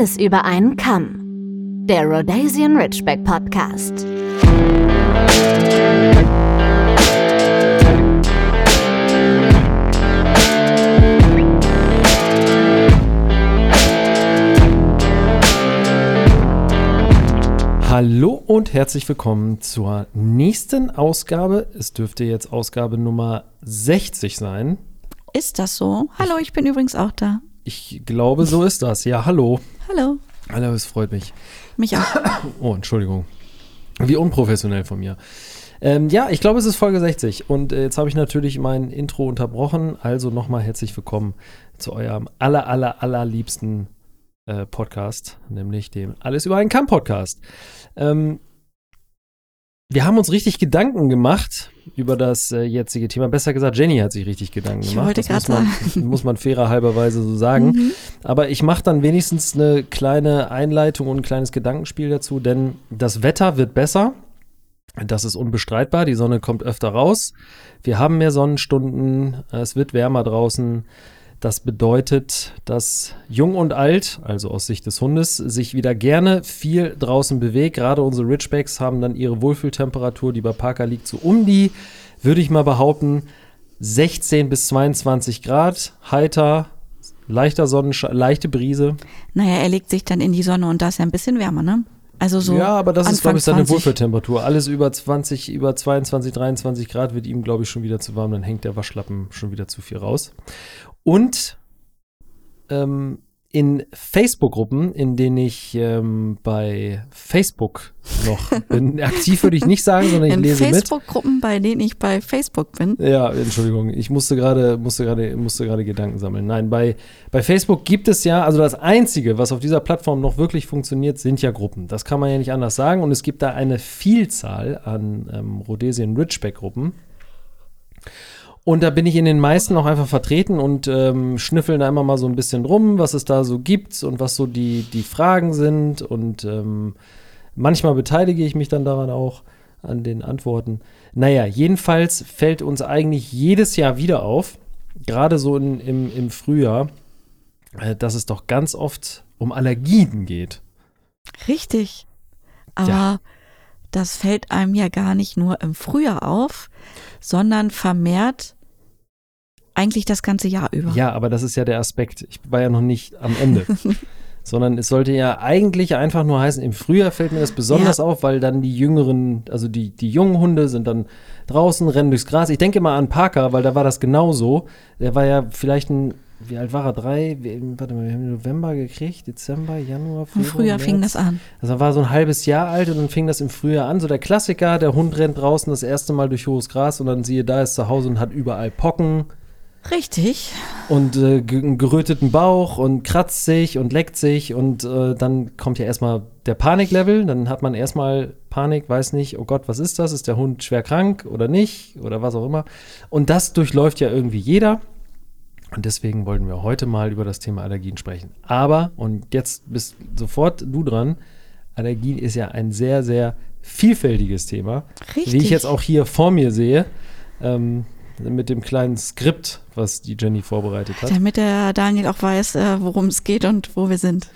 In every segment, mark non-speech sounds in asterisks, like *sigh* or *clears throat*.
Alles über einen Kamm. Der Rhodesian Ridgeback Podcast. Hallo und herzlich willkommen zur nächsten Ausgabe. Es dürfte jetzt Ausgabe Nummer 60 sein. Ist das so? Hallo, ich bin übrigens auch da. Ich glaube, so ist das. Ja, hallo. Hallo. Hallo, es freut mich. Mich auch. *coughs* Oh, Entschuldigung. Wie unprofessionell von mir. Ähm, ja, ich glaube, es ist Folge 60. Und äh, jetzt habe ich natürlich mein Intro unterbrochen. Also nochmal herzlich willkommen zu eurem aller, aller, allerliebsten äh, Podcast, nämlich dem Alles über einen Kamm Podcast. Ähm, wir haben uns richtig Gedanken gemacht über das äh, jetzige Thema. Besser gesagt, Jenny hat sich richtig Gedanken Ich gemacht. wollte das muss man, *laughs* muss man fairer halberweise so sagen. Mhm. Aber ich mache dann wenigstens eine kleine Einleitung und ein kleines Gedankenspiel dazu, denn das Wetter wird besser. Das ist unbestreitbar. Die Sonne kommt öfter raus. Wir haben mehr Sonnenstunden. Es wird wärmer draußen. Das bedeutet, dass Jung und Alt, also aus Sicht des Hundes, sich wieder gerne viel draußen bewegt. Gerade unsere Ridgebacks haben dann ihre Wohlfühltemperatur, die bei Parker liegt, so um die, würde ich mal behaupten, 16 bis 22 Grad, heiter, leichter Sonnenschein, leichte Brise. Naja, er legt sich dann in die Sonne und da ist ja ein bisschen wärmer, ne? Also so. ja, aber das ist, Anfang glaube ich, seine 20. Wohlfühltemperatur. Alles über 20, über 22, 23 Grad wird ihm, glaube ich, schon wieder zu warm. Dann hängt der Waschlappen schon wieder zu viel raus. Und ähm, in Facebook-Gruppen, in denen ich ähm, bei Facebook noch *laughs* bin, aktiv würde ich nicht sagen, sondern ich in lese mit. Facebook-Gruppen, bei denen ich bei Facebook bin. Ja, Entschuldigung, ich musste gerade musste gerade musste gerade Gedanken sammeln. Nein, bei bei Facebook gibt es ja, also das einzige, was auf dieser Plattform noch wirklich funktioniert, sind ja Gruppen. Das kann man ja nicht anders sagen und es gibt da eine Vielzahl an ähm, Rhodesian Ridgeback Gruppen. Und da bin ich in den meisten auch einfach vertreten und ähm, schnüffeln da immer mal so ein bisschen rum, was es da so gibt und was so die, die Fragen sind. Und ähm, manchmal beteilige ich mich dann daran auch an den Antworten. Naja, jedenfalls fällt uns eigentlich jedes Jahr wieder auf, gerade so in, im, im Frühjahr, äh, dass es doch ganz oft um Allergien geht. Richtig. Aber Ja. Das fällt einem ja gar nicht nur im Frühjahr auf, sondern vermehrt eigentlich das ganze Jahr über. Ja, aber das ist ja der Aspekt. Ich war ja noch nicht am Ende. *laughs* Sondern es sollte ja eigentlich einfach nur heißen, im Frühjahr fällt mir das besonders Ja. auf, weil dann die jüngeren, also die, die jungen Hunde sind dann draußen, rennen durchs Gras. Ich denke mal an Parker, weil da war das genauso. Der war ja vielleicht ein, wie alt war er? Drei? Warte mal, wir haben ihn November gekriegt, Dezember, Januar, Im Februar, Frühjahr fing März. das an. Also er war so ein halbes Jahr alt und dann fing das im Frühjahr an. So der Klassiker, der Hund rennt draußen das erste Mal durch hohes Gras und dann siehe da, ist zu Hause und hat überall Pocken Richtig. und äh, einen geröteten Bauch und kratzt sich und leckt sich und äh, dann kommt ja erstmal der Paniklevel. Dann hat man erstmal Panik, weiß nicht, oh Gott, was ist das? Ist der Hund schwer krank oder nicht oder was auch immer? Und das durchläuft ja irgendwie jeder. Und deswegen wollten wir heute mal über das Thema Allergien sprechen. Aber, und jetzt bist sofort du dran, Allergien ist ja ein sehr, sehr vielfältiges Thema. Richtig. Wie ich jetzt auch hier vor mir sehe, ähm, mit dem kleinen Skript, was die Jenny vorbereitet hat. Damit der Daniel auch weiß, äh, worum es geht und wo wir sind.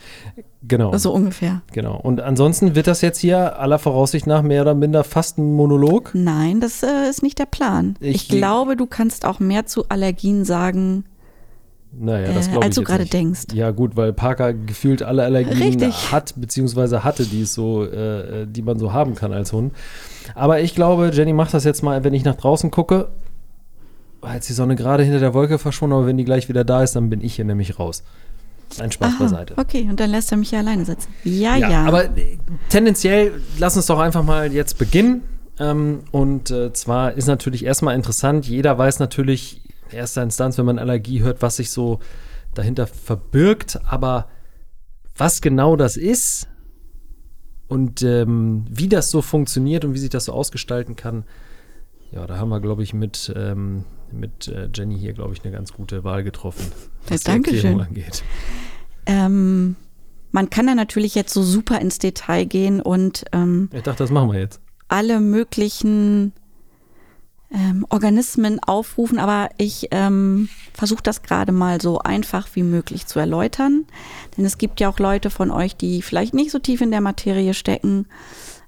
Genau, So ungefähr. genau. Und ansonsten wird das jetzt hier aller Voraussicht nach mehr oder minder fast ein Monolog. Nein, das äh, ist nicht der Plan. Ich- Ich, glaube, du kannst auch mehr zu Allergien sagen, Naja, das äh, glaube ich als du gerade denkst. Ja gut, weil Parker gefühlt alle Allergien Richtig. hat, beziehungsweise hatte, die es so, äh, die man so haben kann als Hund. Aber ich glaube, Jenny macht das jetzt mal, wenn ich nach draußen gucke, als die Sonne gerade hinter der Wolke verschwunden, aber wenn die gleich wieder da ist, dann bin ich hier nämlich raus. Ein Spaß Aha, beiseite. okay, und dann lässt er mich hier alleine sitzen. Ja, ja. Aber äh, tendenziell, lass uns doch einfach mal jetzt beginnen. Ähm, und äh, zwar ist natürlich erstmal interessant, jeder weiß natürlich erster Instanz, wenn man Allergie hört, was sich so dahinter verbirgt, aber was genau das ist und ähm, wie das so funktioniert und wie sich das so ausgestalten kann, ja, da haben wir, glaube ich, mit, ähm, mit äh, Jenny hier, glaube ich, eine ganz gute Wahl getroffen, was die Dankeschön. Erklärung angeht. ähm, man kann da natürlich jetzt so super ins Detail gehen und ähm, Ich dachte, das machen wir jetzt. alle möglichen ähm, Organismen aufrufen, aber ich ähm, versuche das gerade mal so einfach wie möglich zu erläutern. Denn es gibt ja auch Leute von euch, die vielleicht nicht so tief in der Materie stecken,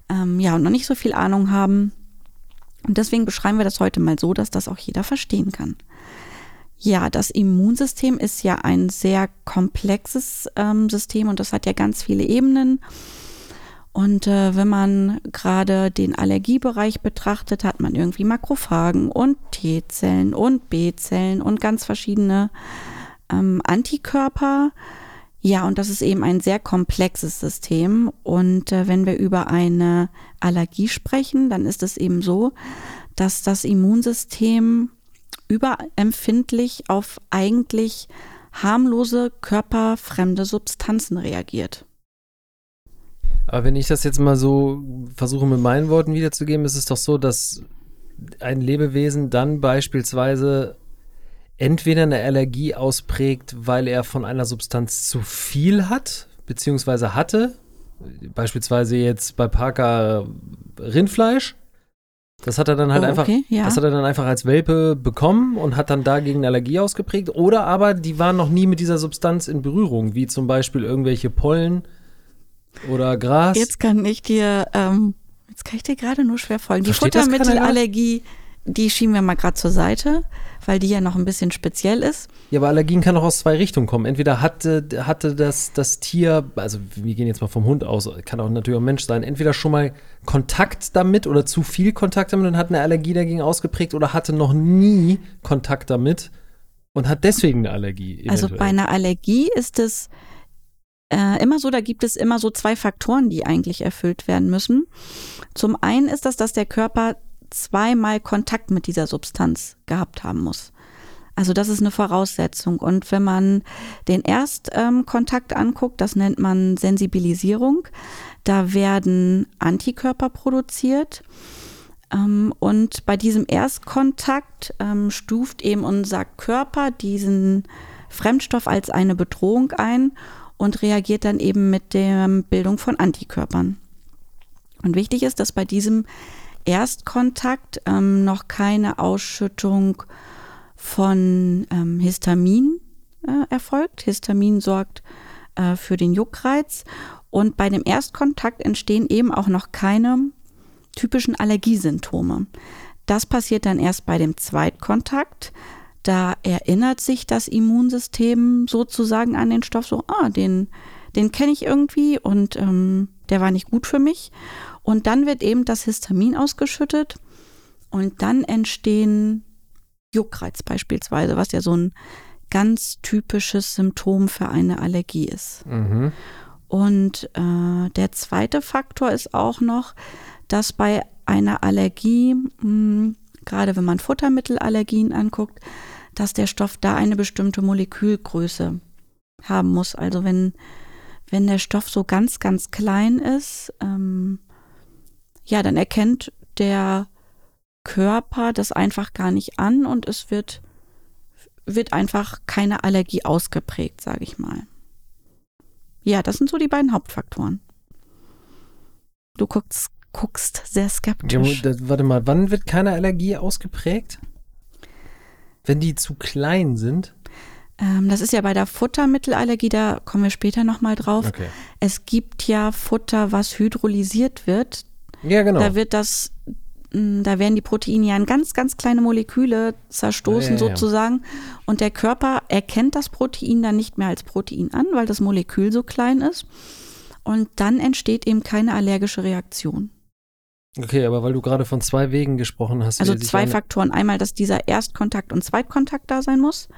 ähm, ja, und noch nicht so viel Ahnung haben. Und deswegen beschreiben wir das heute mal so, dass das auch jeder verstehen kann. Ja, das Immunsystem ist ja ein sehr komplexes ähm, System und das hat ja ganz viele Ebenen. Und äh, wenn man gerade den Allergiebereich betrachtet, hat man irgendwie Makrophagen und T-Zellen und B-Zellen und ganz verschiedene ähm, Antikörper. Ja, und das ist eben ein sehr komplexes System. Und äh, wenn wir über eine Allergie sprechen, dann ist es eben so, dass das Immunsystem überempfindlich auf eigentlich harmlose körperfremde Substanzen reagiert. Aber wenn ich das jetzt mal so versuche mit meinen Worten wiederzugeben, ist es doch so, dass ein Lebewesen dann beispielsweise entweder eine Allergie ausprägt, weil er von einer Substanz zu viel hat, beziehungsweise hatte, beispielsweise jetzt bei Parker Rindfleisch. Das hat er dann halt Oh, einfach, okay, ja. das hat er dann einfach als Welpe bekommen und hat dann dagegen eine Allergie ausgeprägt. Oder aber die waren noch nie mit dieser Substanz in Berührung, wie zum Beispiel irgendwelche Pollen oder Gras. Jetzt kann ich dir, ähm, jetzt kann ich dir gerade nur schwer folgen. Die Versteht Futtermittelallergie, die schieben wir mal gerade zur Seite, weil die ja noch ein bisschen speziell ist. Ja, aber Allergien kann auch aus zwei Richtungen kommen. Entweder hatte, hatte das, das Tier, also wir gehen jetzt mal vom Hund aus, kann auch natürlich auch ein Mensch sein, entweder schon mal Kontakt damit oder zu viel Kontakt damit und hat eine Allergie dagegen ausgeprägt oder hatte noch nie Kontakt damit und hat deswegen eine Allergie. Also eventuell. bei einer Allergie ist es äh, immer so, da gibt es immer so zwei Faktoren, die eigentlich erfüllt werden müssen. Zum einen ist das, dass der Körper zweimal Kontakt mit dieser Substanz gehabt haben muss. Also das ist eine Voraussetzung. Und wenn man den Erstkontakt anguckt, das nennt man Sensibilisierung, da werden Antikörper produziert. Ähm, und bei diesem Erstkontakt ähm, stuft eben unser Körper diesen Fremdstoff als eine Bedrohung ein und reagiert dann eben mit der Bildung von Antikörpern. Und wichtig ist, dass bei diesem Erstkontakt ähm, noch keine Ausschüttung von ähm, Histamin äh, erfolgt. Histamin sorgt äh, für den Juckreiz. Und bei dem Erstkontakt entstehen eben auch noch keine typischen Allergiesymptome. Das passiert dann erst bei dem Zweitkontakt. Da erinnert sich das Immunsystem sozusagen an den Stoff so, ah, den, den kenne ich irgendwie und ähm, der war nicht gut für mich. Und dann wird eben das Histamin ausgeschüttet und dann entstehen Juckreiz beispielsweise, was ja so ein ganz typisches Symptom für eine Allergie ist. Mhm. Und äh, der zweite Faktor ist auch noch, dass bei einer Allergie, mh, gerade wenn man Futtermittelallergien anguckt, dass der Stoff da eine bestimmte Molekülgröße haben muss. Also wenn, wenn der Stoff so ganz, ganz klein ist, ähm, ja, dann erkennt der Körper das einfach gar nicht an und es wird, wird einfach keine Allergie ausgeprägt, sage ich mal. Ja, das sind so die beiden Hauptfaktoren. Du guckst, guckst sehr Ja, skeptisch. das- warte mal, wann wird keine Allergie ausgeprägt? Wenn die zu klein sind? Ähm, das ist ja bei der Futtermittelallergie, da kommen wir später nochmal drauf. Okay. Es gibt ja Futter, was hydrolysiert wird. Ja, genau. Da wird das, mh, da werden die Proteine ja in ganz, ganz kleine Moleküle zerstoßen Ja, ja, ja. sozusagen. Und der Körper erkennt das Protein dann nicht mehr als Protein an, weil das Molekül so klein ist. Und dann entsteht eben keine allergische Reaktion. Okay, aber weil du gerade von zwei Wegen gesprochen hast. Also zwei Faktoren. Einmal, dass dieser Erstkontakt und Zweitkontakt da sein muss.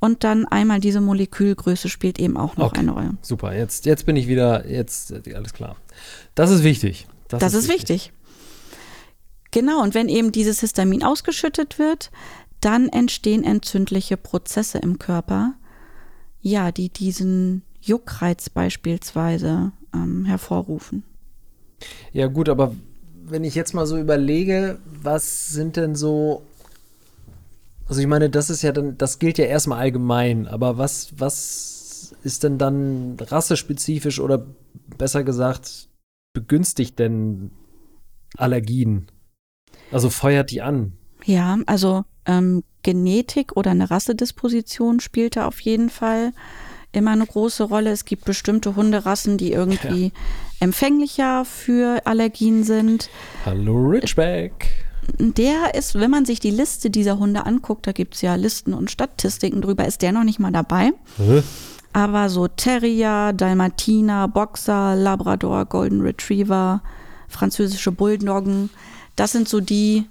Und dann einmal diese Molekülgröße spielt eben auch noch Okay. eine Rolle. Super, jetzt, jetzt bin ich wieder, jetzt, alles klar. Das ist wichtig. Das, ist wichtig. Genau, und wenn eben dieses Histamin ausgeschüttet wird, dann entstehen entzündliche Prozesse im Körper, ja, die diesen Juckreiz beispielsweise ähm, hervorrufen. Ja, gut, aber wenn ich jetzt mal so überlege, was sind denn so. Also ich meine, das ist ja dann, das gilt ja erstmal allgemein, aber was, was ist denn dann rassespezifisch oder besser gesagt, begünstigt denn Allergien? Also feuert die an? Ja, also ähm, Genetik oder eine Rassedisposition spielte auf jeden Fall immer eine große Rolle. Es gibt bestimmte Hunderassen, die irgendwie ja. Empfänglicher für Allergien sind. Hallo Richback. Der ist, wenn man sich die Liste dieser Hunde anguckt, da gibt es ja Listen und Statistiken drüber, ist der noch nicht mal dabei. Hä? Aber so Terrier, Dalmatiner, Boxer, Labrador, Golden Retriever, französische Bulldoggen, das sind so die,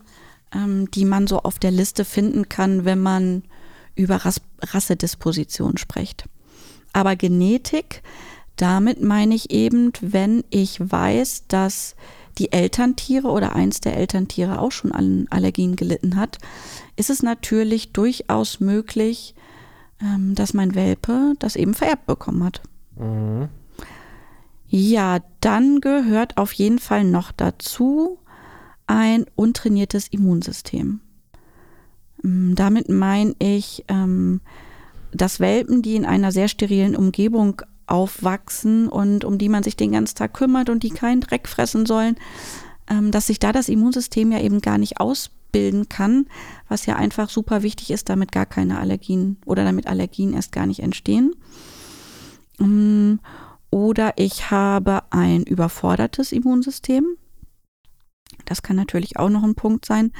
ähm, die man so auf der Liste finden kann, wenn man über Ras Rassedisposition spricht. Aber Genetik, damit meine ich eben, wenn ich weiß, dass die Elterntiere oder eins der Elterntiere auch schon an Allergien gelitten hat, ist es natürlich durchaus möglich, ähm, dass mein Welpe das eben vererbt bekommen hat. Mhm. Ja, dann gehört auf jeden Fall noch dazu ein untrainiertes Immunsystem. Ähm, damit meine ich, ähm, dass Welpen, die in einer sehr sterilen Umgebung aufwachsen und um die man sich den ganzen Tag kümmert und die keinen Dreck fressen sollen, ähm, dass sich da das Immunsystem ja eben gar nicht ausbilden kann, was ja einfach super wichtig ist, damit gar keine Allergien oder damit Allergien erst gar nicht entstehen. Ähm, oder ich habe ein überfordertes Immunsystem. Das kann natürlich auch noch ein Punkt sein.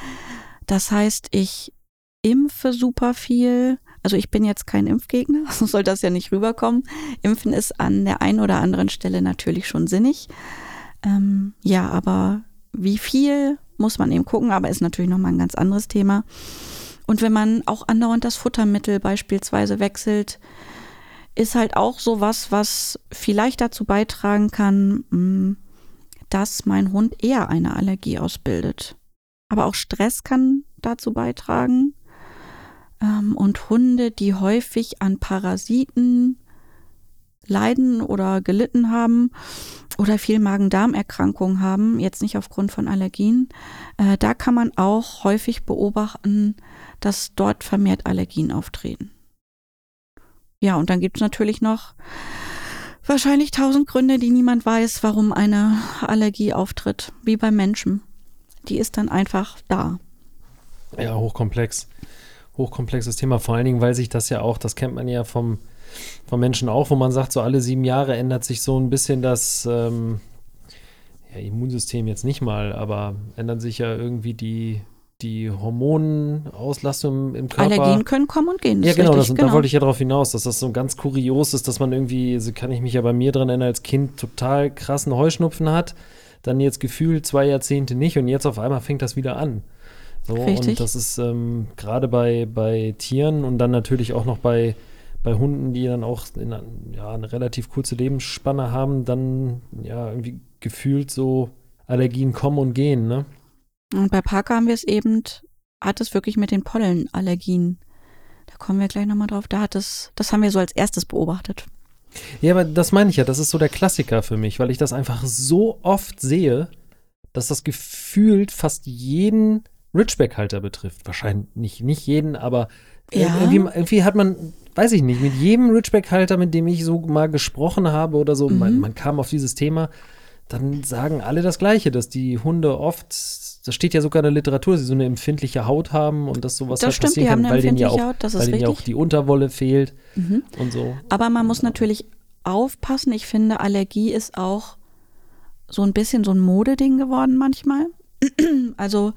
Das heißt, ich impfe super viel, also ich bin jetzt kein Impfgegner, *laughs* so soll das ja nicht rüberkommen. Impfen ist an der einen oder anderen Stelle natürlich schon sinnig. Ähm, ja, aber wie viel muss man eben gucken, aber ist natürlich nochmal ein ganz anderes Thema. Und wenn man auch andauernd das Futtermittel beispielsweise wechselt, ist halt auch sowas, was vielleicht dazu beitragen kann, mm, dass mein Hund eher eine Allergie ausbildet. Aber auch Stress kann dazu beitragen. Ähm, und Hunde, die häufig an Parasiten leiden oder gelitten haben oder viel Magen-Darm-Erkrankungen haben, jetzt nicht aufgrund von Allergien, äh, da kann man auch häufig beobachten, dass dort vermehrt Allergien auftreten. Ja, und dann gibt es natürlich noch wahrscheinlich tausend Gründe, die niemand weiß, warum eine Allergie auftritt, wie beim Menschen. Die ist dann einfach da. Ja, hochkomplex hochkomplexes Thema, vor allen Dingen, weil sich das ja auch, das kennt man ja vom, vom Menschen auch, wo man sagt, so alle sieben Jahre ändert sich so ein bisschen das ähm, ja, Immunsystem jetzt nicht mal, aber ändern sich ja irgendwie die, die Hormonauslastung im Körper. Allergien können kommen und gehen. Ja, genau, das, genau, da wollte ich ja darauf hinaus, dass das so ganz kurios ist, dass man irgendwie, so kann ich mich ja bei mir dran erinnern, als Kind total krassen Heuschnupfen hat, dann jetzt gefühlt zwei Jahrzehnte nicht und jetzt auf einmal fängt das wieder an. So, Richtig. Und das ist ähm, gerade bei, bei Tieren und dann natürlich auch noch bei, bei Hunden, die dann auch in, ja, eine relativ kurze Lebensspanne haben, dann ja irgendwie gefühlt so Allergien kommen und gehen, ne? Und bei Parker haben wir es eben, hat es wirklich mit den Pollenallergien. Da kommen wir gleich nochmal drauf. Da hat es, das haben wir so als erstes beobachtet. Ja, aber das meine ich ja, das ist so der Klassiker für mich, weil ich das einfach so oft sehe, dass das gefühlt fast jeden Ridgeback-Halter betrifft. Wahrscheinlich nicht, nicht jeden, aber ja. irgendwie, irgendwie, hat man, weiß ich nicht, mit jedem Ridgeback-Halter, mit dem ich so mal gesprochen habe oder so, mhm. man, man, kam auf dieses Thema, dann sagen alle das Gleiche, dass die Hunde oft, das steht ja sogar in der Literatur, dass sie so eine empfindliche Haut haben und dass sowas das halt stimmt, passieren kann, weil denen ja auch, Haut, weil denen ja auch die Unterwolle fehlt mhm. und so. Aber man muss natürlich aufpassen. Ich finde, Allergie ist auch so ein bisschen so ein Modeding geworden manchmal. *clears throat* also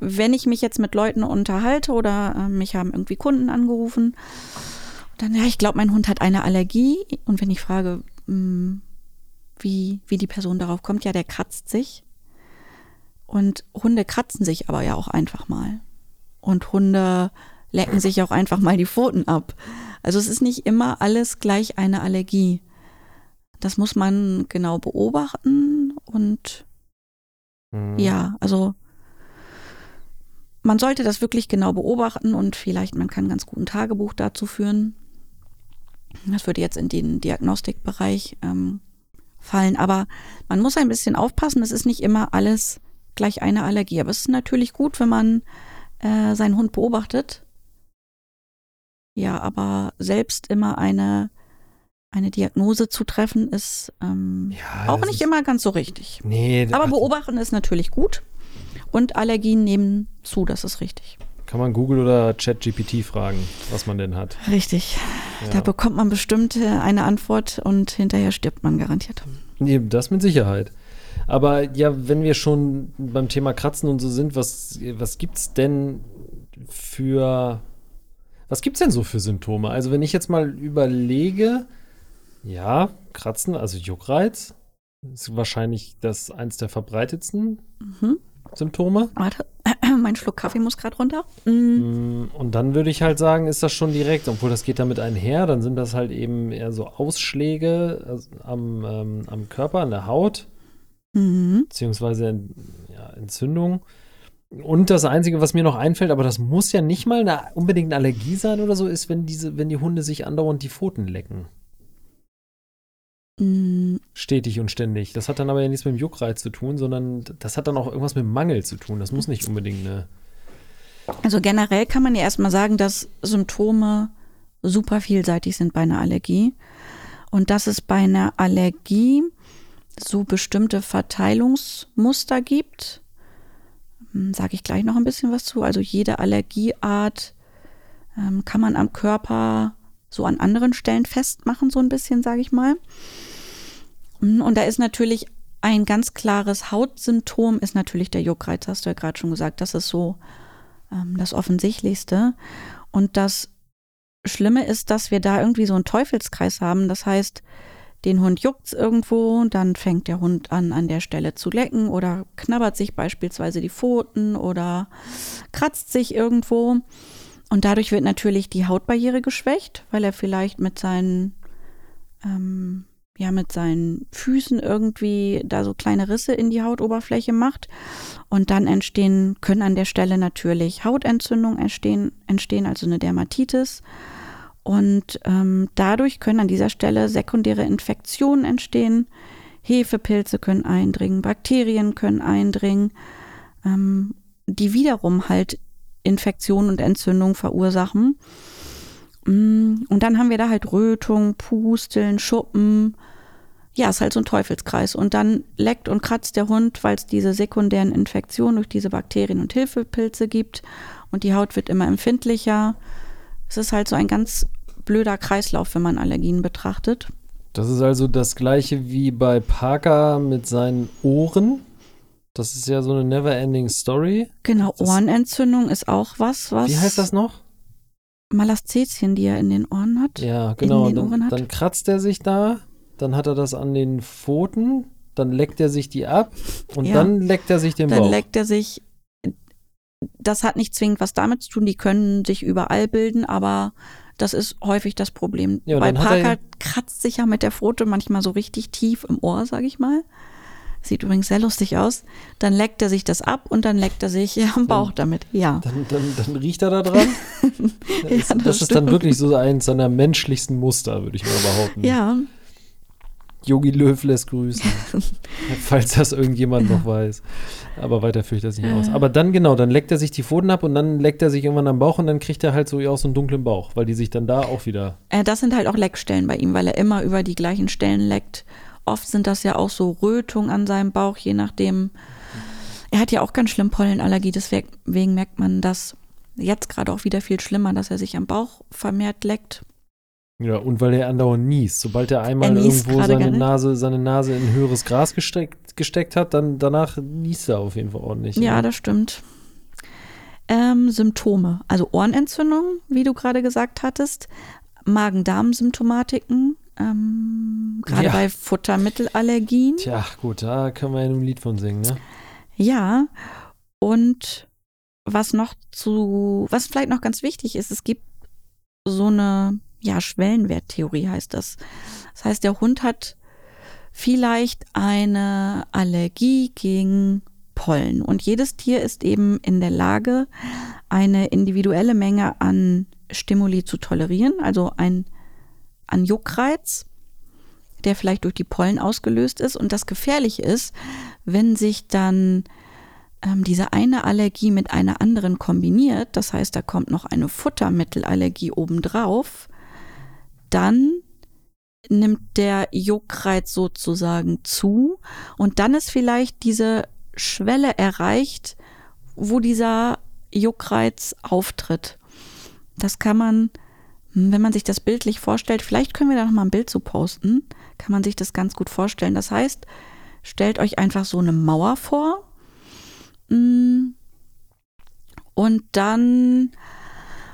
wenn ich mich jetzt mit Leuten unterhalte oder äh, mich haben irgendwie Kunden angerufen, dann, ja, ich glaube, mein Hund hat eine Allergie. Und wenn ich frage, mh, hm, wie, wie die Person darauf kommt, ja, der kratzt sich. Und Hunde kratzen sich aber ja auch einfach mal. Und Hunde lecken sich auch einfach mal die Pfoten ab. Also es ist nicht immer alles gleich eine Allergie. Das muss man genau beobachten und mhm. ja, also man sollte das wirklich genau beobachten und vielleicht man kann ganz gut ein Tagebuch dazu führen. Das würde jetzt in den Diagnostikbereich ähm, fallen, aber man muss ein bisschen aufpassen. Es ist nicht immer alles gleich eine Allergie, aber es ist natürlich gut, wenn man äh, seinen Hund beobachtet. Ja, aber selbst immer eine eine Diagnose zu treffen, ist ähm, ja, auch nicht ist, immer ganz so richtig. Nee, aber beobachten ist natürlich gut. Und Allergien nehmen zu, das ist richtig. Kann man Google oder ChatGPT fragen, was man denn hat. Richtig. Ja. Da bekommt man bestimmt äh, eine Antwort und hinterher stirbt man garantiert. Nee, das mit Sicherheit. Aber ja, wenn wir schon beim Thema Kratzen und so sind, was, was gibt's denn für. Was gibt's denn so für Symptome? Also, wenn ich jetzt mal überlege, ja, Kratzen, also Juckreiz, ist wahrscheinlich das eins der verbreitetsten Mhm. Symptome. Warte, *clears throat* mein Schluck Kaffee muss gerade runter. Mm. Mm, Und dann würde ich halt sagen, ist das schon direkt, obwohl das geht damit einher, dann sind das halt eben eher so Ausschläge also am, ähm, am Körper, an der Haut, Mhm. beziehungsweise ja, Entzündung. Und das Einzige, was mir noch einfällt, aber das muss ja nicht mal eine, unbedingt eine Allergie sein oder so, ist, wenn diese, wenn die Hunde sich andauernd die Pfoten lecken. Mm. Stetig und ständig. Das hat dann aber ja nichts mit dem Juckreiz zu tun, sondern das hat dann auch irgendwas mit Mangel zu tun. Das muss nicht unbedingt eine. Also generell kann man ja erstmal sagen, dass Symptome super vielseitig sind bei einer Allergie. Und dass es bei einer Allergie so bestimmte Verteilungsmuster gibt. Sage ich gleich noch ein bisschen was zu. Also jede Allergieart ähm, kann man am Körper so an anderen Stellen festmachen, so ein bisschen, sage ich mal. Mm, Und da ist natürlich ein ganz klares Hautsymptom, ist natürlich der Juckreiz, hast du ja gerade schon gesagt. Das ist so ähm, das Offensichtlichste. Und das Schlimme ist, dass wir da irgendwie so einen Teufelskreis haben. Das heißt, den Hund juckt's irgendwo, dann fängt der Hund an, an der Stelle zu lecken oder knabbert sich beispielsweise die Pfoten oder kratzt sich irgendwo. Und dadurch wird natürlich die Hautbarriere geschwächt, weil er vielleicht mit seinen, ähm, ja, mit seinen Füßen irgendwie da so kleine Risse in die Hautoberfläche macht. Und dann entstehen, können an der Stelle natürlich Hautentzündungen entstehen, entstehen also eine Dermatitis. Und ähm, dadurch können an dieser Stelle sekundäre Infektionen entstehen. Hefepilze können eindringen, Bakterien können eindringen, ähm, die wiederum halt Infektionen und Entzündungen verursachen. Mm, Und dann haben wir da halt Rötung, Pusteln, Schuppen. Ja, ist halt so ein Teufelskreis. Und dann leckt und kratzt der Hund, weil es diese sekundären Infektionen durch diese Bakterien und Hilfepilze gibt. Und die Haut wird immer empfindlicher. Es ist halt so ein ganz blöder Kreislauf, wenn man Allergien betrachtet. Das ist also das gleiche wie bei Parker mit seinen Ohren. Das ist ja so eine never-ending Story. Genau, Das- Ohrenentzündung ist auch was, was Wie heißt das noch? Malastezien, die er in den Ohren hat. Ja, genau. Dann, hat? dann kratzt er sich da, dann hat er das an den Pfoten, dann leckt er sich die ab und Ja. dann leckt er sich den Dann Bauch. leckt er sich. Das hat nicht zwingend was damit zu tun, die können sich überall bilden, aber das ist häufig das Problem. Ja, dann er Parker kratzt sich ja mit der Pfote manchmal so richtig tief im Ohr, sag ich mal. Sieht übrigens sehr lustig aus. Dann leckt er sich das ab und dann leckt er sich ja, *laughs* am Bauch damit. Ja. Dann, dann, dann riecht er da dran. *laughs* Das, Ja, das, das ist dann wirklich so eins seiner menschlichsten Muster, würde ich mal behaupten. Ja, Yogi Löw lässt grüßen. *laughs* falls das irgendjemand noch weiß. Aber weiter führe ich das nicht aus. Aber dann genau, dann leckt er sich die Pfoten ab und dann leckt er sich irgendwann am Bauch und dann kriegt er halt so auch so einen dunklen Bauch, weil die sich dann da auch wieder. Äh, das sind halt auch Leckstellen bei ihm, weil er immer über die gleichen Stellen leckt. Oft sind das ja auch so Rötungen an seinem Bauch, je nachdem. Er hat ja auch ganz schlimm Pollenallergie, deswegen merkt man das jetzt gerade auch wieder viel schlimmer, dass er sich am Bauch vermehrt leckt. Ja, und weil er andauernd niest. Sobald er einmal Er irgendwo seine. Nase, seine Nase in höheres Gras gesteckt, gesteckt hat, dann danach niest er auf jeden Fall ordentlich. Ja, das stimmt. Ähm, Symptome, also Ohrenentzündung, wie du gerade gesagt hattest, Magen-Darm-Symptomatiken, ähm, gerade Ja. bei Futtermittelallergien. Tja, gut, da können wir ja ein Lied von singen, ne? Ja, und was noch zu, was vielleicht noch ganz wichtig ist, es gibt so eine, ja, Schwellenwerttheorie heißt das. Das heißt, der Hund hat vielleicht eine Allergie gegen Pollen und jedes Tier ist eben in der Lage, eine individuelle Menge an Stimuli zu tolerieren, also ein an Juckreiz, der vielleicht durch die Pollen ausgelöst ist. Und das Gefährliche ist, wenn sich dann ähm, diese eine Allergie mit einer anderen kombiniert, das heißt, da kommt noch eine Futtermittelallergie obendrauf, dann nimmt der Juckreiz sozusagen zu und dann ist vielleicht diese Schwelle erreicht, wo dieser Juckreiz auftritt. Das kann man, wenn man sich das bildlich vorstellt, vielleicht können wir da noch mal ein Bild zu posten, kann man sich das ganz gut vorstellen. Das heißt, stellt euch einfach so eine Mauer vor. hm, Und dann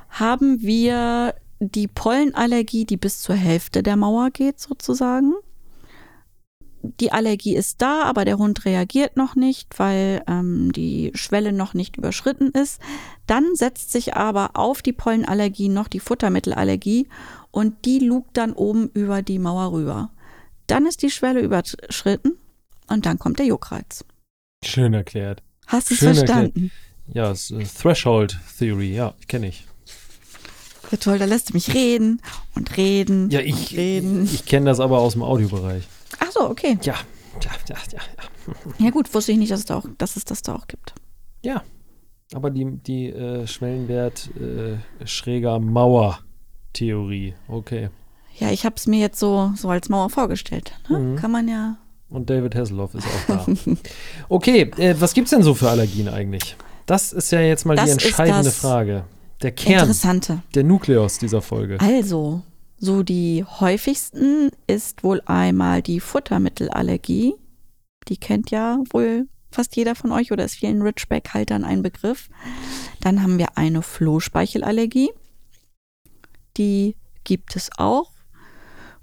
haben wir die Pollenallergie, die bis zur Hälfte der Mauer geht, sozusagen. Die Allergie ist da, aber der Hund reagiert noch nicht, weil ähm, die Schwelle noch nicht überschritten ist. Dann setzt sich aber auf die Pollenallergie noch die Futtermittelallergie und die lugt dann oben über die Mauer rüber. Dann ist die Schwelle überschritten und dann kommt der Juckreiz. Schön erklärt. Hast du es verstanden? Ja, es ist Threshold Theory, ja, kenne ich. Ja, toll, da lässt du mich reden und reden Ja, und ich, reden. ich kenne das aber aus dem Audiobereich. Ach so, okay. Ja, ja, ja, ja, ja. *laughs* Ja gut, wusste ich nicht, dass es, da auch, dass es das da auch gibt. Ja, aber die, die äh, Schwellenwert äh, schräger Mauer-Theorie, okay. Ja, ich habe es mir jetzt so, so als Mauer vorgestellt. Ne? Mhm. Kann man ja. Und David Hasselhoff ist auch da. *laughs* okay, äh, was gibt's denn so für Allergien eigentlich? Das ist ja jetzt mal die Das ist entscheidende Frage. Der Kern, Interessante. der Nukleus dieser Folge. Also, so die häufigsten ist wohl einmal die Futtermittelallergie. Die kennt ja wohl fast jeder von euch oder ist vielen Ridgeback-Haltern ein Begriff. Dann haben wir eine Flohspeichelallergie. Die gibt es auch.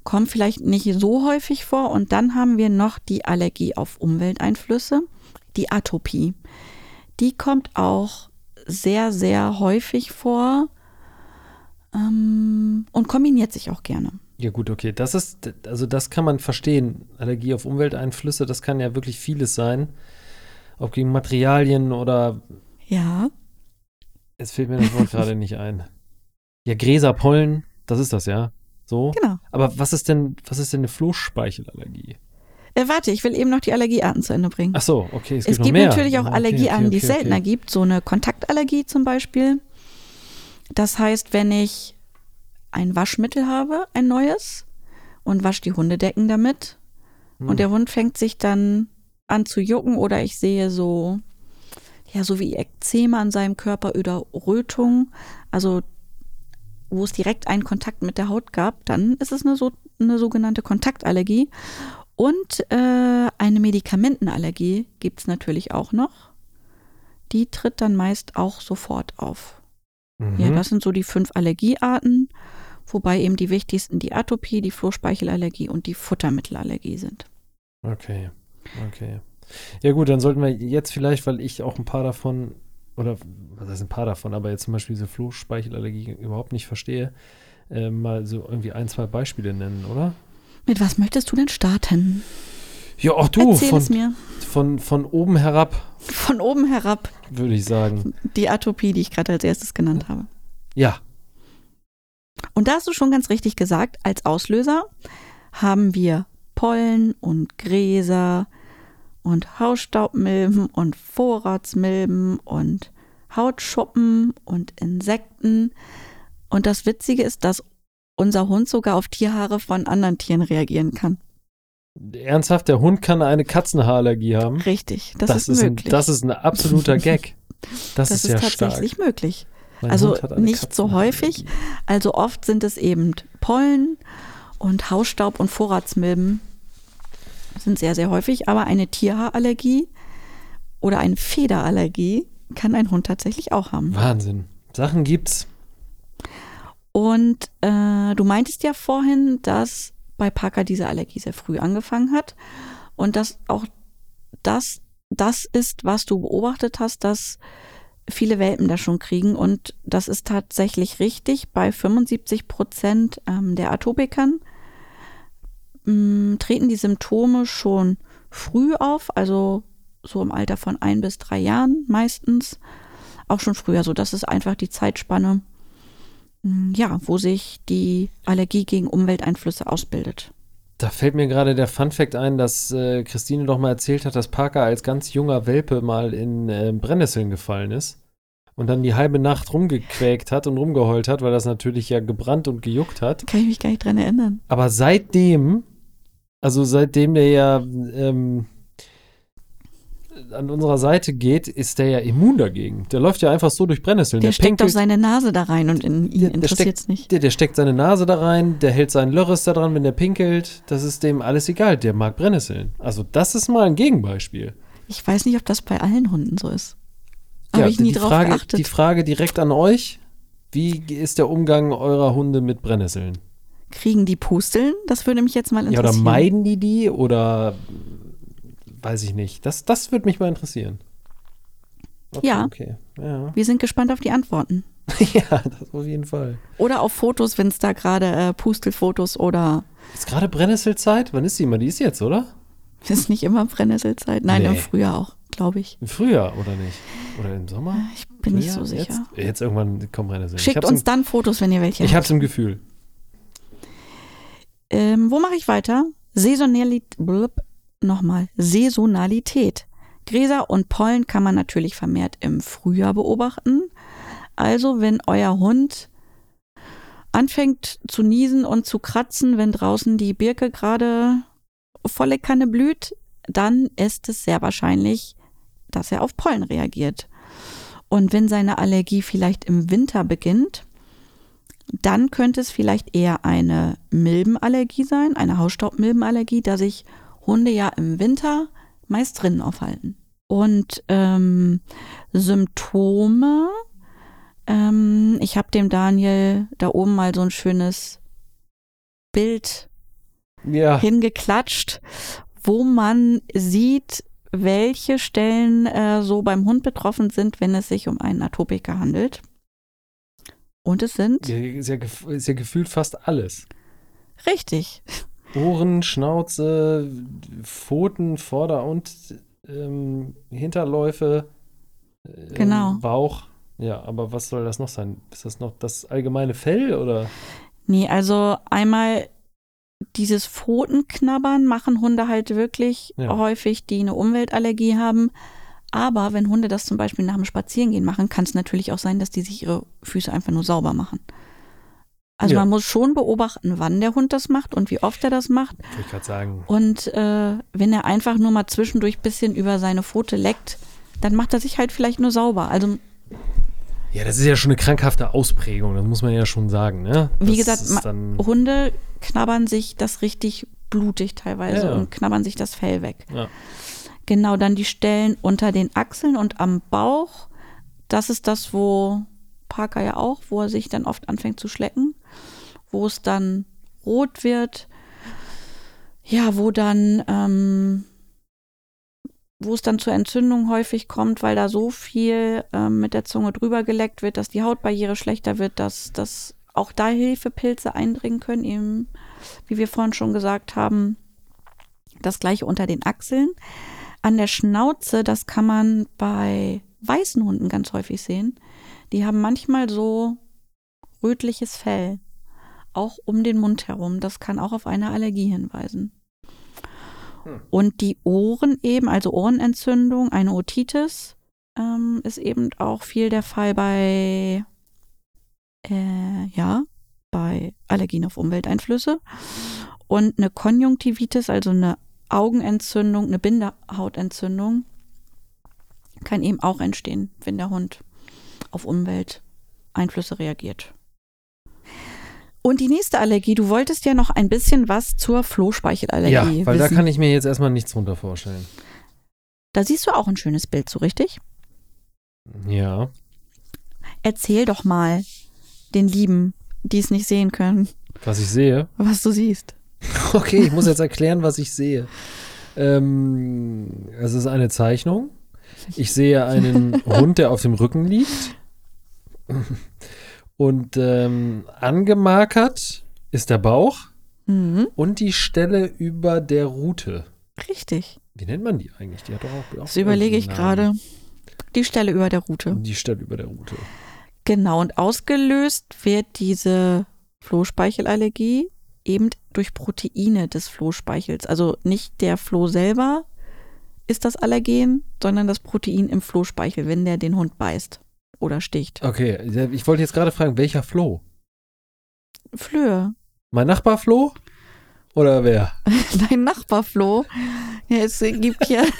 Kommt vielleicht nicht so häufig vor. Und dann haben wir noch die Allergie auf Umwelteinflüsse, die Atopie. Die kommt auch sehr, sehr häufig vor ähm, und kombiniert sich auch gerne. Ja gut, okay, das ist, also das kann man verstehen. Allergie auf Umwelteinflüsse, das kann ja wirklich vieles sein. Ob gegen Materialien oder, Ja, es fällt mir das Wort *laughs* gerade nicht ein. Ja, Gräser, Pollen, das ist das ja. So. genau. Aber was ist denn, was ist denn eine Flohspeichelallergie? Äh, warte, ich will eben noch die Allergiearten zu Ende bringen. Ach so, okay, es es gibt noch gibt natürlich auch Okay, Allergiearten, okay, die es okay, seltener okay. gibt. So eine Kontaktallergie zum Beispiel. Das heißt, wenn ich ein Waschmittel habe, ein neues, und wasche die Hundedecken damit, Hm. und der Hund fängt sich dann an zu jucken oder ich sehe so, ja, so wie Ekzeme an seinem Körper oder Rötung, also wo es direkt einen Kontakt mit der Haut gab, dann ist es eine, so, eine sogenannte Kontaktallergie. Und äh, eine Medikamentenallergie gibt es natürlich auch noch. Die tritt dann meist auch sofort auf. Mhm. Ja, das sind so die fünf Allergiearten, wobei eben die wichtigsten die Atopie, die Flohspeichelallergie und die Futtermittelallergie sind. Okay, okay. Ja gut, dann sollten wir jetzt vielleicht, weil ich auch ein paar davon, oder was heißt ein paar davon, aber jetzt zum Beispiel diese Flohspeichelallergie überhaupt nicht verstehe, äh, mal so irgendwie ein, zwei Beispiele nennen, oder? Mit was möchtest du denn starten? Ja, auch du, Erzähl es von, mir. von, von oben herab, Von oben herab würde ich sagen. die Atopie, die ich gerade als erstes genannt habe. Ja, Und da hast du schon ganz richtig gesagt, als Auslöser haben wir Pollen und Gräser und Hausstaubmilben und Vorratsmilben und Hautschuppen und Insekten. Und das Witzige ist, dass unser Hund sogar auf Tierhaare von anderen Tieren reagieren kann. ernsthaft, der Hund kann eine Katzenhaarallergie haben. Richtig, das, ist, ist möglich. Ein, das ist ein absoluter *laughs* Gag. Das, Das ist ja tatsächlich stark. möglich. Mein Also nicht so häufig. Also oft sind es eben Pollen und Hausstaub und Vorratsmilben sind sehr, sehr häufig. Aber eine Tierhaarallergie oder eine Federallergie kann ein Hund tatsächlich auch haben. Wahnsinn. Sachen gibt's. Und äh, du meintest ja vorhin, dass bei Parker diese Allergie sehr früh angefangen hat und dass auch das das ist, was du beobachtet hast, dass viele Welpen das schon kriegen und das ist tatsächlich richtig. Bei 75 Prozent ähm, der Atopikern mh, treten die Symptome schon früh auf, also so im Alter von ein bis drei Jahren meistens. Auch schon früher, so das ist einfach die Zeitspanne, ja, wo sich die Allergie gegen Umwelteinflüsse ausbildet. Da fällt mir gerade der Funfact ein, dass äh, Christine doch mal erzählt hat, dass Parker als ganz junger Welpe mal in äh, Brennnesseln gefallen ist und dann die halbe Nacht rumgequäkt hat und rumgeheult hat, weil das natürlich ja gebrannt und gejuckt hat. Kann ich mich gar nicht dran erinnern. Aber seitdem, also seitdem der ja, ähm, an unserer Seite geht, ist der ja immun dagegen. Der läuft ja einfach so durch Brennnesseln. Der, steckt doch seine Nase da rein und in ihn der, der interessiert es nicht. Der, der steckt seine Nase da rein, der hält seinen Lörres da dran, wenn der pinkelt. Das ist dem alles egal. Der mag Brennnesseln. Also, das ist mal ein Gegenbeispiel. Ich weiß nicht, ob das bei allen Hunden so ist. Habe ich nie die drauf Frage, geachtet. Die Frage direkt an euch: Wie ist der Umgang eurer Hunde mit Brennnesseln? Kriegen die Pusteln? Das würde mich jetzt mal Ja, oder interessieren. meiden die die oder weiß ich nicht. Das, das würde mich mal interessieren. Okay, Ja. Okay. Ja. Wir sind gespannt auf die Antworten. *laughs* ja, das auf jeden Fall. Oder auf Fotos, wenn es da gerade äh, Pustelfotos oder Ist gerade Brennnesselzeit? Wann ist die immer? Die ist jetzt, oder? *laughs* ist nicht immer Brennnesselzeit. Nein, im Nee. Frühjahr auch, glaube ich. Im Frühjahr oder nicht? Oder im Sommer? Ich bin nicht so Frühjahr? sicher. Jetzt, jetzt irgendwann kommen Brennnesseln. ich Schickt uns im, dann Fotos, wenn ihr welche Ich habt. hab's im Gefühl. Ähm, wo mache ich weiter? Saisonalität. Blub, nochmal. Saisonalität. Gräser und Pollen kann man natürlich vermehrt im Frühjahr beobachten. Also, wenn euer Hund anfängt zu niesen und zu kratzen, wenn draußen die Birke gerade volle Kanne blüht, dann ist es sehr wahrscheinlich, dass er auf Pollen reagiert. Und wenn seine Allergie vielleicht im Winter beginnt, dann könnte es vielleicht eher eine Milbenallergie sein, eine Hausstaubmilbenallergie, da sich Hunde ja im Winter meist drinnen aufhalten. Und ähm, Symptome, ähm, ich habe dem Daniel da oben mal so ein schönes Bild Ja. hingeklatscht, wo man sieht, welche Stellen äh, so beim Hund betroffen sind, wenn es sich um einen Atopiker handelt. Und es sind gef- ist ja gefühlt fast alles. richtig Ohren, Schnauze, Pfoten, Vorder- und ähm, Hinterläufe, äh, Genau. Bauch. Ja, aber was soll das noch sein? Ist das noch das allgemeine Fell oder? Nee, also einmal dieses Pfotenknabbern machen Hunde halt wirklich Ja. häufig, die eine Umweltallergie haben. Aber wenn Hunde das zum Beispiel nach dem Spazierengehen machen, kann es natürlich auch sein, dass die sich ihre Füße einfach nur sauber machen. Also Ja. man muss schon beobachten, wann der Hund das macht und wie oft er das macht. Wollte ich gerade sagen. Und äh, wenn er einfach nur mal zwischendurch bisschen über seine Pfote leckt, dann macht er sich halt vielleicht nur sauber. Also Ja, das ist ja schon eine krankhafte Ausprägung, das muss man ja schon sagen, ne? Wie gesagt, Hunde knabbern sich das richtig blutig teilweise Ja. und knabbern sich das Fell weg. ja. Genau, dann die Stellen unter den Achseln und am Bauch. Das ist das, wo Parker ja auch, wo er sich dann oft anfängt zu schlecken, wo es dann rot wird. Ja, wo dann, ähm, wo es dann zur Entzündung häufig kommt, weil da so viel ähm, mit der Zunge drüber geleckt wird, dass die Hautbarriere schlechter wird, dass, dass auch da Hilfepilze eindringen können, eben, wie wir vorhin schon gesagt haben, das gleiche unter den Achseln. An der Schnauze, das kann man bei weißen Hunden ganz häufig sehen. Die haben manchmal so rötliches Fell, auch um den Mund herum. Das kann auch auf eine Allergie hinweisen. Hm. Und die Ohren eben, also Ohrenentzündung, eine Otitis, ähm, ist eben auch viel der Fall bei, äh, ja, bei Allergien auf Umwelteinflüsse. Und eine Konjunktivitis, also eine Augenentzündung, eine Bindehautentzündung, kann eben auch entstehen, wenn der Hund auf Umwelteinflüsse reagiert. Und die nächste Allergie, du wolltest ja noch ein bisschen was zur Flohspeichelallergie ja, weil da wissen. kann ich mir jetzt erstmal nichts drunter vorstellen. da siehst du auch ein schönes Bild, so richtig? Ja. Erzähl doch mal den Lieben, die es nicht sehen können, Was ich sehe. was du siehst. *laughs* Okay, ich muss jetzt erklären, was ich sehe. Ähm, es ist eine Zeichnung. Ich sehe einen *laughs* Hund, der auf dem Rücken liegt. Und ähm, angemarkert ist der Bauch Mhm, und die Stelle über der Rute. richtig. Wie nennt man die eigentlich? Die hat doch auch. auch Das überlege ich gerade. Die Stelle über der Route. Die Stelle über der Rute. Genau, und ausgelöst wird diese Flohspeichelallergie eben durch Proteine des Flohspeichels. Also nicht der Floh selber ist das Allergen, sondern das Protein im Flohspeichel, wenn der den Hund beißt oder sticht. Okay, ich wollte jetzt gerade fragen, welcher Floh? Flöhe. Mein Nachbar Floh? Oder wer? *laughs* Dein Nachbar Flo. Ja, es gibt ja. *laughs*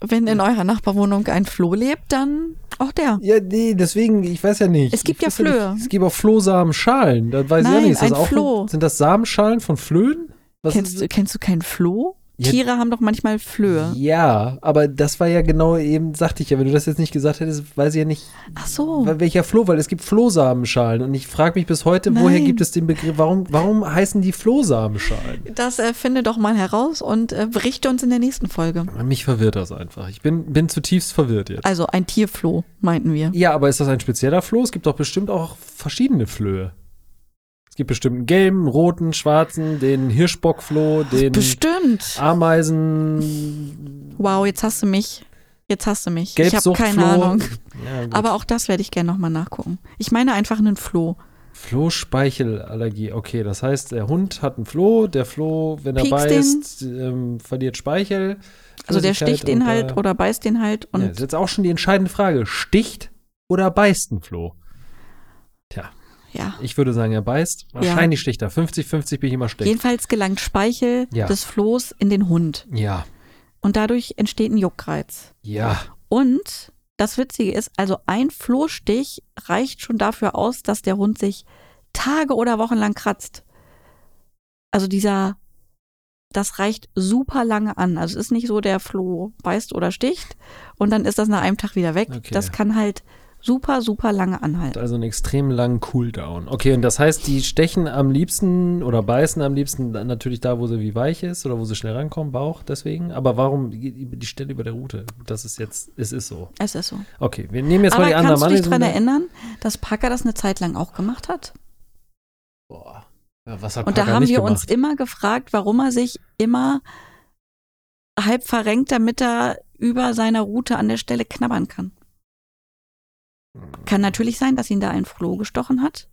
Wenn in eurer Nachbarwohnung ein Floh lebt, dann auch der. Ja, nee, deswegen, ich weiß ja nicht. Es gibt Ich ja. Flöhe. Es gibt auch Flohsamenschalen. Das weiß ich ja Nein, nicht. Ist das ein auch Floh. Sind das Samenschalen von Flöhen? Was Kennst, du, kennst du keinen Floh? Tiere haben doch manchmal Flöhe. Ja, aber das war ja genau eben, sagte ich ja, wenn du das jetzt nicht gesagt hättest, weiß ich ja nicht, Ach so. wel- welcher Floh, weil es gibt Flohsamenschalen und ich frage mich bis heute, woher Nein. gibt es den Begriff, warum, warum heißen die Flohsamenschalen? Das äh, finde doch mal heraus und äh, berichte uns in der nächsten Folge. Mich verwirrt das einfach. Ich bin, bin zutiefst verwirrt jetzt. Also ein Tierfloh, meinten wir. Ja, aber ist das ein spezieller Floh? Es gibt doch bestimmt auch verschiedene Flöhe. Es gibt bestimmt einen gelben, roten, schwarzen, den Hirschbockfloh, den Bestimmt. Ameisen, Wow, jetzt hast du mich. Jetzt hast du mich. Ich habe keine Ahnung. Ja. Aber auch das werde ich gerne nochmal nachgucken. Ich meine einfach einen Floh. Flohspeichelallergie. Okay, das heißt, der Hund hat einen Floh, der Floh, wenn er Piekst beißt, ähm, verliert Speichel. Also der sticht den und, halt oder beißt den halt und ja, das ist jetzt auch schon die entscheidende Frage. Sticht oder beißt ein Floh? Tja, ja. ich würde sagen, er beißt. Wahrscheinlich sticht er. 50-50 bin ich immer schlecht. Jedenfalls gelangt Speichel Ja. des Flohs in den Hund. Ja, Und dadurch entsteht ein Juckreiz. ja. Und das Witzige ist, also ein Flohstich reicht schon dafür aus, dass der Hund sich Tage oder Wochen lang kratzt. Also dieser, das reicht super lange an. Also es ist nicht so, der Floh beißt oder sticht und dann ist das nach einem Tag wieder weg. Okay. Das kann halt super, super lange anhalten. Also einen extrem langen Cooldown. Okay, und das heißt, die stechen am liebsten oder beißen am liebsten natürlich da, wo sie wie weich ist oder wo sie schnell rankommen, Bauch deswegen. Aber warum die Stelle über der Route? Das ist jetzt, es ist so. Es ist so. Okay, wir nehmen jetzt Aber mal die anderen kannst du dich Mann. daran erinnern, dass Parker das eine Zeit lang auch gemacht hat? Boah. Ja, was hat Und da Parker haben nicht wir gemacht? uns immer gefragt, warum er sich immer halb verrenkt, damit er über seiner Route an der Stelle knabbern kann. Kann natürlich sein, dass ihn da ein Floh gestochen hat.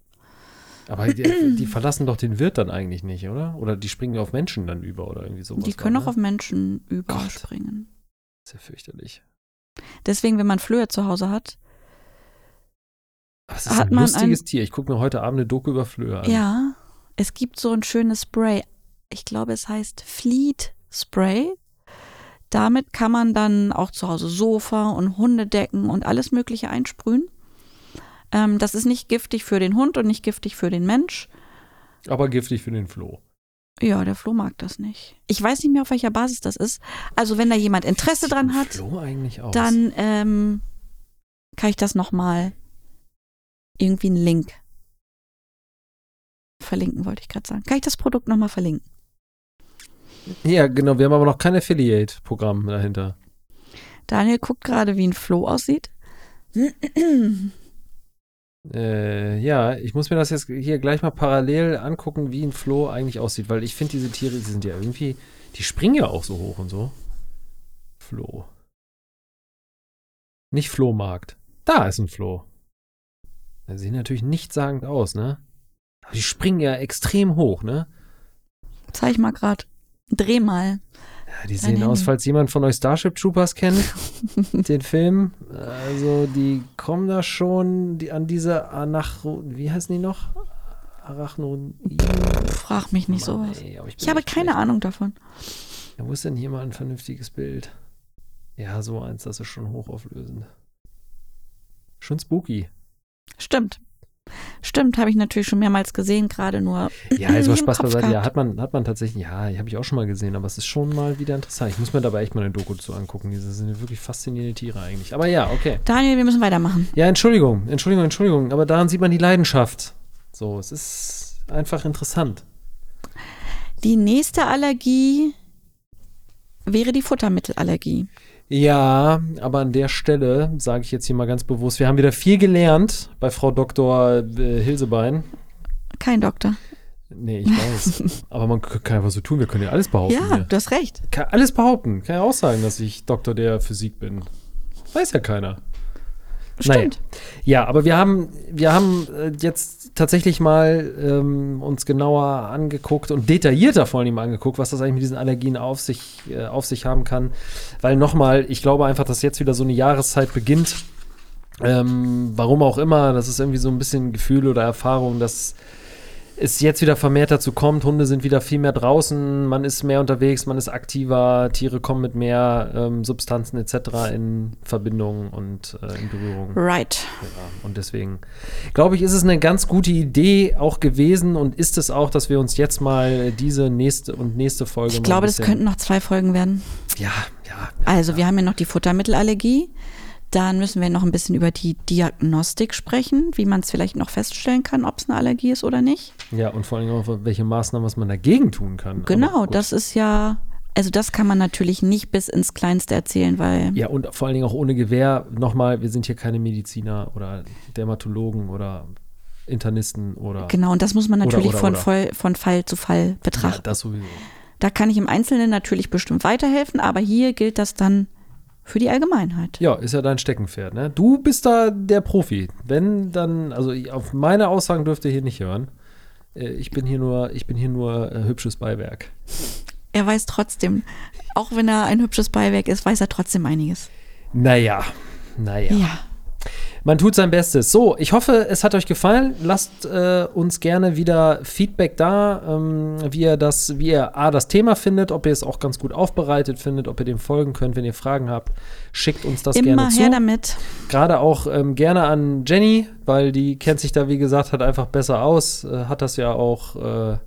Aber die, die *clears throat* verlassen doch den Wirt dann eigentlich nicht, oder? Oder die springen auf Menschen dann über oder irgendwie sowas. Die können auch ne? auf Menschen überspringen. Das ist ja fürchterlich. Deswegen, wenn man Flöhe zu Hause hat, es ist Hat ein man lustiges ein- Tier. Ich gucke mir heute Abend eine Doku über Flöhe an. ja, es gibt so ein schönes Spray. Ich glaube, es heißt Fleet Spray. Damit kann man dann auch zu Hause Sofa und Hundedecken und alles Mögliche einsprühen. Ähm, das ist nicht giftig für den Hund und nicht giftig für den Mensch. Aber giftig für den Floh. Ja, der Flo mag das nicht. Ich weiß nicht mehr, auf welcher Basis das ist. Also wenn da jemand Interesse Sieht dran hat, Floh eigentlich aus? dann ähm, kann ich das nochmal irgendwie einen Link verlinken, wollte ich gerade sagen. Kann ich das Produkt nochmal verlinken? Ja, genau. Wir haben aber noch kein Affiliate-Programm dahinter. Daniel guckt gerade, wie ein Floh aussieht. Äh, ja, ich muss mir das jetzt hier gleich mal parallel angucken, wie ein Floh eigentlich aussieht, weil ich finde, diese Tiere, die sind ja irgendwie, die springen ja auch so hoch und so. Floh. Nicht Flohmarkt. Da ist ein Floh. Die sehen natürlich nichtssagend aus, ne? Aber die springen ja extrem hoch, ne? Zeig mal gerade. Dreh mal. Ja, die sehen aus, falls jemand von euch Starship Troopers kennt, *laughs* den Film. Also, die kommen da schon die, an diese Anachro... Wie heißen die noch? Arachno... Frag mich nicht Mann, sowas. ey, bin Ich habe keine schlecht. Ahnung davon. Ja, wo ist denn hier mal ein vernünftiges Bild? Ja, so eins, das ist schon hochauflösend. Schon spooky. Stimmt. Stimmt, habe ich natürlich schon mehrmals gesehen, gerade nur. Ja, also Spaß beiseite. Ja, hat man, hat man tatsächlich, ja, habe ich auch schon mal gesehen, aber es ist schon mal wieder interessant. Ich muss mir dabei echt mal eine Doku zu angucken. Diese sind wirklich faszinierende Tiere eigentlich. Aber ja, okay. Daniel, wir müssen weitermachen. Ja, Entschuldigung, Entschuldigung, Entschuldigung, aber daran sieht man die Leidenschaft. So, es ist einfach interessant. Die nächste Allergie wäre die Futtermittelallergie. Ja, aber an der Stelle sage ich jetzt hier mal ganz bewusst, wir haben wieder viel gelernt bei Frau Dr. Äh, Hilsebein. Kein Doktor. Nee, ich weiß. *laughs* aber man kann einfach so tun, wir können ja alles behaupten. Ja, hier. du hast recht. Kann alles behaupten. Kann ja auch sagen, dass ich Doktor der Physik bin. Weiß ja keiner. Stimmt. Ja, aber wir haben, wir haben äh, jetzt tatsächlich mal ähm, uns genauer angeguckt und detaillierter vor allem angeguckt, was das eigentlich mit diesen Allergien auf sich, äh, auf sich haben kann. Weil nochmal, ich glaube einfach, dass jetzt wieder so eine Jahreszeit beginnt. Ähm, warum auch immer, das ist irgendwie so ein bisschen Gefühl oder Erfahrung, dass es jetzt wieder vermehrt dazu kommt, Hunde sind wieder viel mehr draußen, man ist mehr unterwegs, man ist aktiver, Tiere kommen mit mehr ähm, Substanzen etc. in Verbindung und äh, in Berührung. Right. Ja, und deswegen glaube ich, ist es eine ganz gute Idee auch gewesen und ist es auch, dass wir uns jetzt mal diese nächste und nächste Folge Ich glaube, das könnten noch zwei Folgen werden. Ja, ja. Also wir haben ja noch die Futtermittelallergie. Dann müssen wir noch ein bisschen über die Diagnostik sprechen, wie man es vielleicht noch feststellen kann, ob es eine Allergie ist oder nicht. Ja, und vor allem auch, welche Maßnahmen, was man dagegen tun kann. Genau, das ist ja, also das kann man natürlich nicht bis ins Kleinste erzählen, weil Ja, und vor allen Dingen auch ohne Gewähr. Nochmal, wir sind hier keine Mediziner oder Dermatologen oder Internisten oder. genau, und das muss man Oder, natürlich oder, von, oder. Voll, von Fall zu Fall ja, betrachten. das sowieso. Da kann ich im Einzelnen natürlich bestimmt weiterhelfen, aber hier gilt das dann für die Allgemeinheit. Ja, ist ja dein Steckenpferd, ne? Du bist da der Profi. Wenn dann, also auf meine Aussagen dürft ihr hier nicht hören. Äh, Ich bin hier nur, ich bin hier nur äh, hübsches Beiwerk. Er weiß trotzdem, auch wenn er ein hübsches Beiwerk ist, weiß er trotzdem einiges. Naja, naja. Ja. Man tut sein Bestes. So, ich hoffe, es hat euch gefallen. Lasst äh, uns gerne wieder Feedback da, ähm, wie ihr das, wie ihr A, das Thema findet, ob ihr es auch ganz gut aufbereitet findet, ob ihr dem folgen könnt. Wenn ihr Fragen habt, schickt uns das gerne Immer zu. her damit. Gerade auch ähm, gerne an Jenny, weil die kennt sich da, wie gesagt, hat einfach besser aus. Äh, hat das ja auch äh,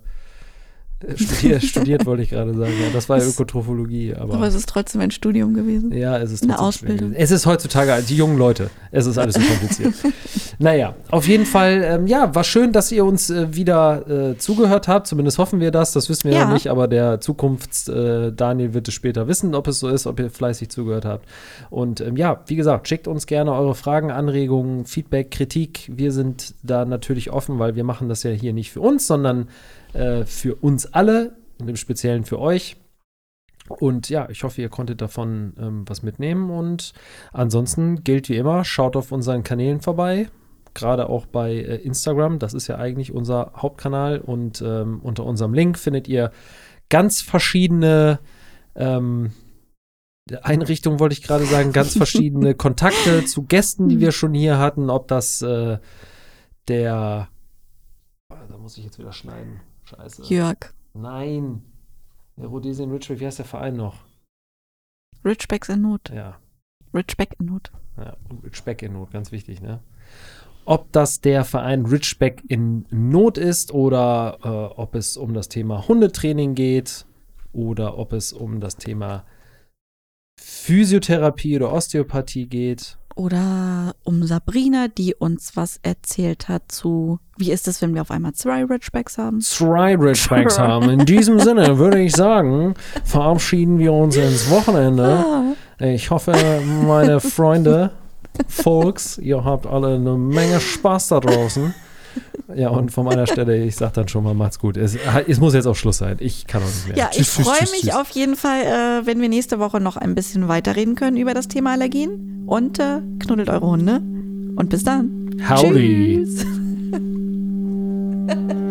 studiert, studiert, wollte ich gerade sagen. Ja, das war ja Ökotrophologie, aber. Aber es ist trotzdem ein Studium gewesen. Ja, es ist Eine trotzdem Ausbildung. schwierig. Es ist heutzutage, die jungen Leute, es ist alles so kompliziert. *laughs* naja, auf jeden Fall, ähm, ja, war schön, dass ihr uns äh, wieder äh, zugehört habt. Zumindest hoffen wir das. Das wissen wir Ja. noch nicht, aber der Zukunfts-Daniel wird es später wissen, ob es so ist, ob ihr fleißig zugehört habt. Und ähm, ja, wie gesagt, schickt uns gerne eure Fragen, Anregungen, Feedback, Kritik. Wir sind da natürlich offen, weil wir machen das ja hier nicht für uns, sondern äh, für uns alle, und im Speziellen für euch. Und ja, ich hoffe, ihr konntet davon ähm, was mitnehmen. Und ansonsten gilt wie immer, schaut auf unseren Kanälen vorbei. Gerade auch bei äh, Instagram. Das ist ja eigentlich unser Hauptkanal. Und ähm, unter unserem Link findet ihr ganz verschiedene ähm, Einrichtungen, wollte ich gerade sagen, ganz *laughs* verschiedene Kontakte zu Gästen, die wir schon hier hatten. Ob das äh, der. Ah, Da muss ich jetzt wieder schneiden. Scheiße. Jörg. Nein. Der Rhodesian Ridgeway, wie heißt der Verein noch? Richbacks in Not. Ja, Richback in Not. ja Ridgeback in Not, ganz wichtig, ne? Ob das der Verein Ridgeback in Not ist oder äh, ob es um das Thema Hundetraining geht oder ob es um das Thema Physiotherapie oder Osteopathie geht. Oder um Sabrina, die uns was erzählt hat zu, wie ist es, wenn wir auf einmal zwei Richbacks haben? Zwei Ridgebacks haben. In diesem Sinne *laughs* würde ich sagen, verabschieden wir uns ins Wochenende. Ah, Ich hoffe, meine Freunde, Folks, ihr habt alle eine Menge Spaß da draußen. Ja, und von meiner Stelle, ich sag dann schon mal, macht's gut. Es, es muss jetzt auch Schluss sein. Ich kann auch nicht mehr. ja, ich freue mich tschüss. auf jeden Fall, äh, wenn wir nächste Woche noch ein bisschen weiterreden können über das Thema Allergien. Und äh, knuddelt eure Hunde. Und bis dann. Howdy. Tschüss. *laughs*